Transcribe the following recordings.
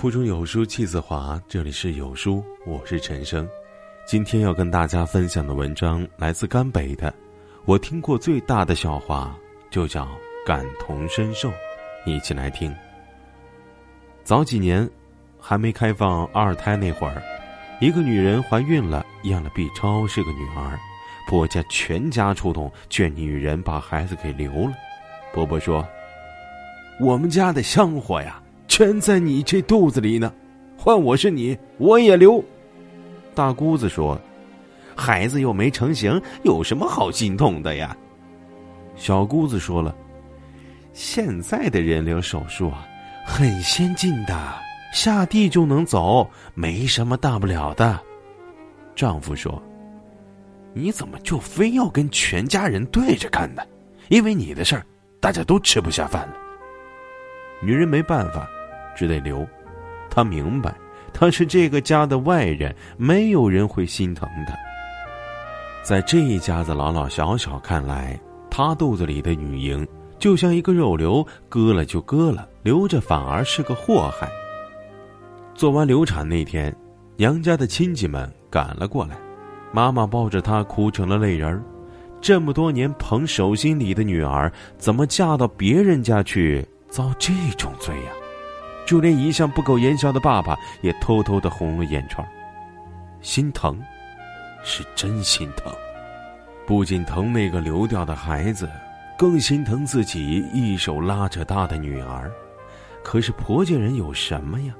腹中有书气自华，这里是有书，我是陈生。今天要跟大家分享的文章来自甘北的。我听过最大的笑话，就叫感同身受。一起来听。早几年，还没开放二胎那会儿，一个女人怀孕了，验了 B 超是个女儿，婆家全家出动劝女人把孩子给留了。婆婆说：“我们家的香火呀。”全在你这肚子里呢，换我是你，我也留。大姑子说：“孩子又没成型，有什么好心痛的呀？”小姑子说了：“现在的人流手术啊，很先进的，下地就能走，没什么大不了的。”丈夫说：“你怎么就非要跟全家人对着干呢？因为你的事儿，大家都吃不下饭了。”女人没办法。只得留，他明白，他是这个家的外人，没有人会心疼他。在这一家子老老小小看来，他肚子里的女婴就像一个肉瘤，割了就割了，留着反而是个祸害。做完流产那天，娘家的亲戚们赶了过来，妈妈抱着她哭成了泪人儿。这么多年捧手心里的女儿，怎么嫁到别人家去遭这种罪呀？就连一向不苟言笑的爸爸也偷偷的红了眼圈，心疼，是真心疼，不仅疼那个流掉的孩子，更心疼自己一手拉扯大的女儿。可是婆家人有什么呀？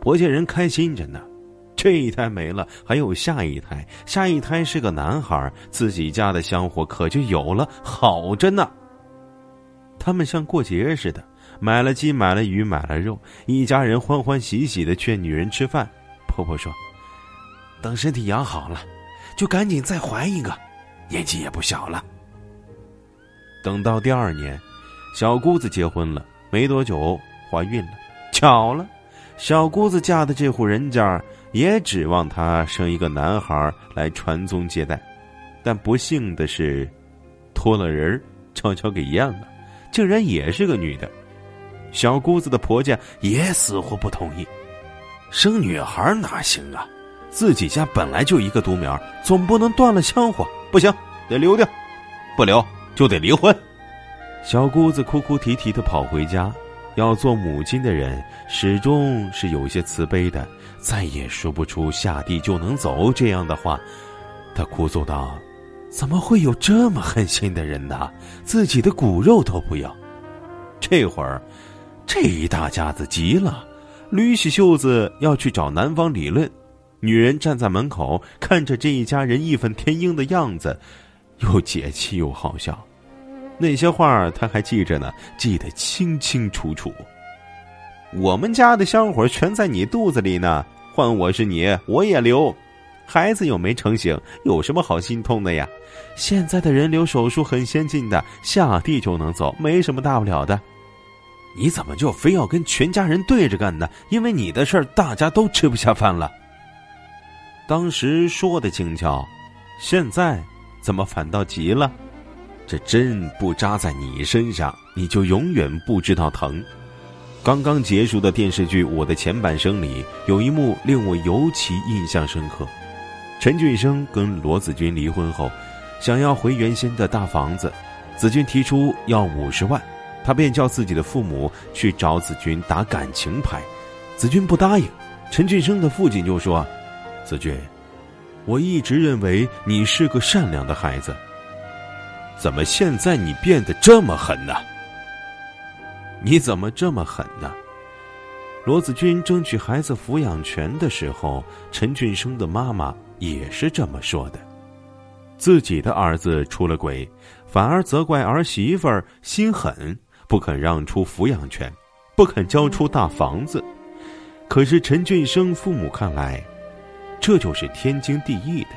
婆家人开心着呢，这一胎没了，还有下一胎，下一胎是个男孩，自己家的香火可就有了，好着呢。他们像过节似的。买了鸡，买了鱼，买了肉，一家人欢欢喜喜的劝女人吃饭。婆婆说：“等身体养好了，就赶紧再怀一个，年纪也不小了。”等到第二年，小姑子结婚了，没多久怀孕了。巧了，小姑子嫁的这户人家也指望她生一个男孩来传宗接代，但不幸的是，托了人悄悄给验了，竟然也是个女的。小姑子的婆家也死活不同意，生女孩哪行啊？自己家本来就一个独苗，总不能断了香火。不行，得留掉，不留就得离婚。小姑子哭哭啼啼的跑回家，要做母亲的人始终是有些慈悲的，再也说不出下地就能走这样的话。她哭诉道：“怎么会有这么狠心的人呢？自己的骨肉都不要。”这会儿。这一大家子急了，捋起袖子要去找男方理论。女人站在门口，看着这一家人义愤填膺的样子，又解气又好笑。那些话他还记着呢，记得清清楚楚。我们家的香火全在你肚子里呢，换我是你，我也留。孩子又没成型，有什么好心痛的呀？现在的人流手术很先进的，下地就能走，没什么大不了的。你怎么就非要跟全家人对着干呢？因为你的事儿，大家都吃不下饭了。当时说的轻巧，现在怎么反倒急了？这针不扎在你身上，你就永远不知道疼。刚刚结束的电视剧《我的前半生》里，有一幕令我尤其印象深刻。陈俊生跟罗子君离婚后，想要回原先的大房子，子君提出要五十万。他便叫自己的父母去找子君打感情牌，子君不答应。陈俊生的父亲就说：“子君，我一直认为你是个善良的孩子，怎么现在你变得这么狠呢？你怎么这么狠呢？”罗子君争取孩子抚养权的时候，陈俊生的妈妈也是这么说的：自己的儿子出了轨，反而责怪儿媳妇儿心狠。不肯让出抚养权，不肯交出大房子，可是陈俊生父母看来，这就是天经地义的，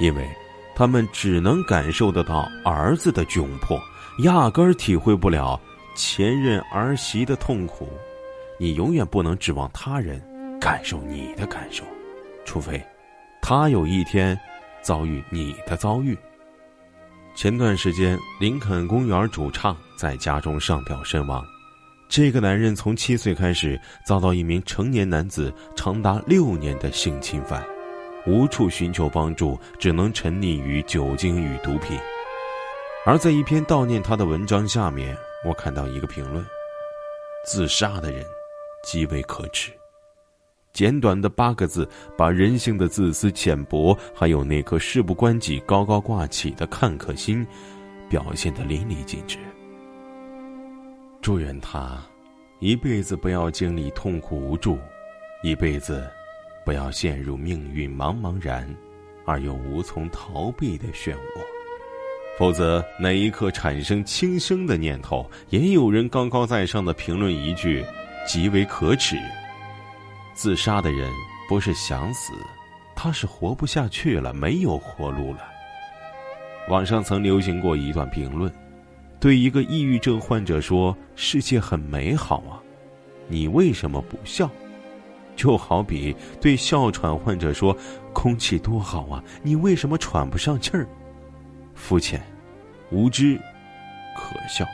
因为他们只能感受得到儿子的窘迫，压根儿体会不了前任儿媳的痛苦。你永远不能指望他人感受你的感受，除非他有一天遭遇你的遭遇。前段时间，林肯公园主唱在家中上吊身亡。这个男人从七岁开始遭到一名成年男子长达六年的性侵犯，无处寻求帮助，只能沉溺于酒精与毒品。而在一篇悼念他的文章下面，我看到一个评论：“自杀的人极为可耻。”简短的八个字，把人性的自私、浅薄，还有那颗事不关己、高高挂起的看客心，表现得淋漓尽致。祝愿他，一辈子不要经历痛苦无助，一辈子不要陷入命运茫茫然而又无从逃避的漩涡。否则，哪一刻产生轻生的念头，也有人高高在上的评论一句：“极为可耻。”自杀的人不是想死，他是活不下去了，没有活路了。网上曾流行过一段评论。对一个抑郁症患者说：“世界很美好啊，你为什么不笑？”就好比对哮喘患者说：“空气多好啊，你为什么喘不上气儿？”肤浅、无知、可笑。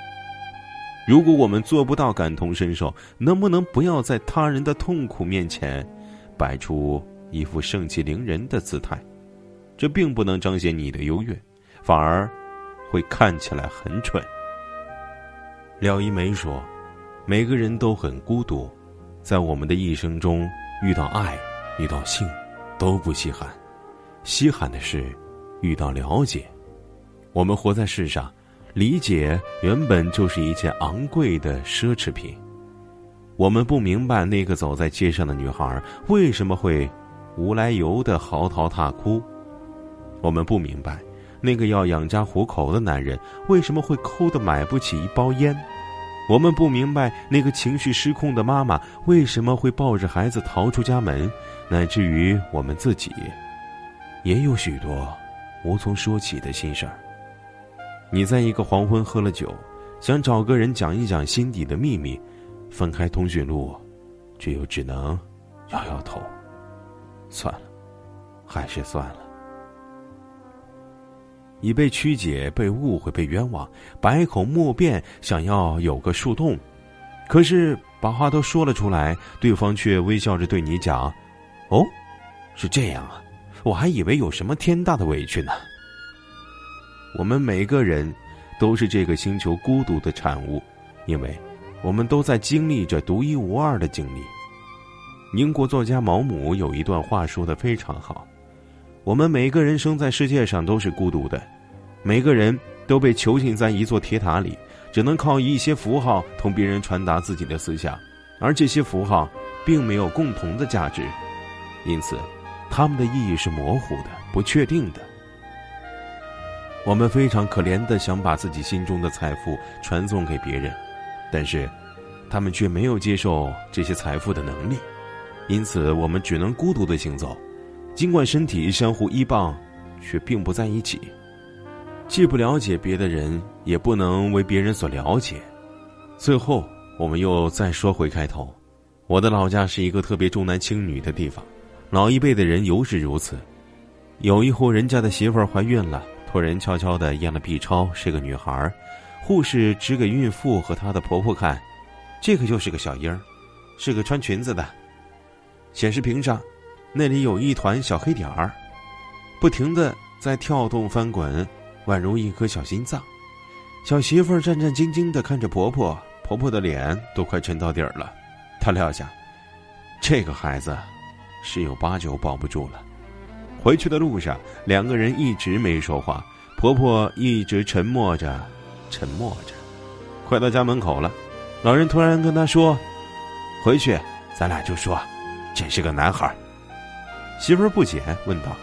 如果我们做不到感同身受，能不能不要在他人的痛苦面前摆出一副盛气凌人的姿态？这并不能彰显你的优越，反而。会看起来很蠢。廖一梅说：“每个人都很孤独，在我们的一生中，遇到爱、遇到性，都不稀罕，稀罕的是遇到了解。我们活在世上，理解原本就是一件昂贵的奢侈品。我们不明白那个走在街上的女孩为什么会无来由的嚎啕大哭，我们不明白。”那个要养家糊口的男人为什么会哭的买不起一包烟？我们不明白那个情绪失控的妈妈为什么会抱着孩子逃出家门，乃至于我们自己，也有许多无从说起的心事儿。你在一个黄昏喝了酒，想找个人讲一讲心底的秘密，分开通讯录，却又只能摇摇头，算了，还是算了。已被曲解、被误会、被冤枉，百口莫辩，想要有个树洞，可是把话都说了出来，对方却微笑着对你讲：“哦，是这样啊，我还以为有什么天大的委屈呢。”我们每个人都是这个星球孤独的产物，因为我们都在经历着独一无二的经历。英国作家毛姆有一段话说的非常好。我们每个人生在世界上都是孤独的，每个人都被囚禁在一座铁塔里，只能靠一些符号同别人传达自己的思想，而这些符号并没有共同的价值，因此，他们的意义是模糊的、不确定的。我们非常可怜的想把自己心中的财富传送给别人，但是，他们却没有接受这些财富的能力，因此我们只能孤独的行走。尽管身体相互依傍，却并不在一起。既不了解别的人，也不能为别人所了解。最后，我们又再说回开头。我的老家是一个特别重男轻女的地方，老一辈的人尤是如此。有一户人家的媳妇儿怀孕了，托人悄悄的验了 B 超，是个女孩。护士指给孕妇和她的婆婆看，这个就是个小婴儿，是个穿裙子的。显示屏上。那里有一团小黑点儿，不停的在跳动翻滚，宛如一颗小心脏。小媳妇儿战战兢兢的看着婆婆，婆婆的脸都快沉到底儿了。她撂下，这个孩子十有八九保不住了。回去的路上，两个人一直没说话，婆婆一直沉默着，沉默着。快到家门口了，老人突然跟她说：“回去，咱俩就说，这是个男孩。”媳妇儿不解，问道：“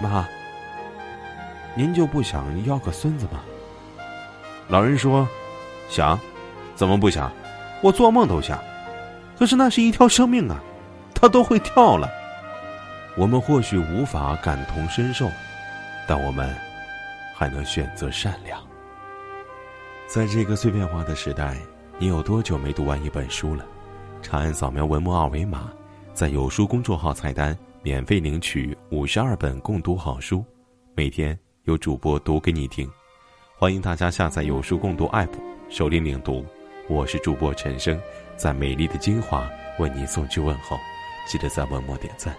妈，您就不想要个孙子吗？”老人说：“想，怎么不想？我做梦都想。可是那是一条生命啊，他都会跳了。我们或许无法感同身受，但我们还能选择善良。在这个碎片化的时代，你有多久没读完一本书了？长按扫描文末二维码。”在有书公众号菜单免费领取五十二本共读好书，每天由主播读给你听。欢迎大家下载有书共读 APP，首听领读，我是主播陈生，在美丽的金华为您送去问候，记得在文末点赞。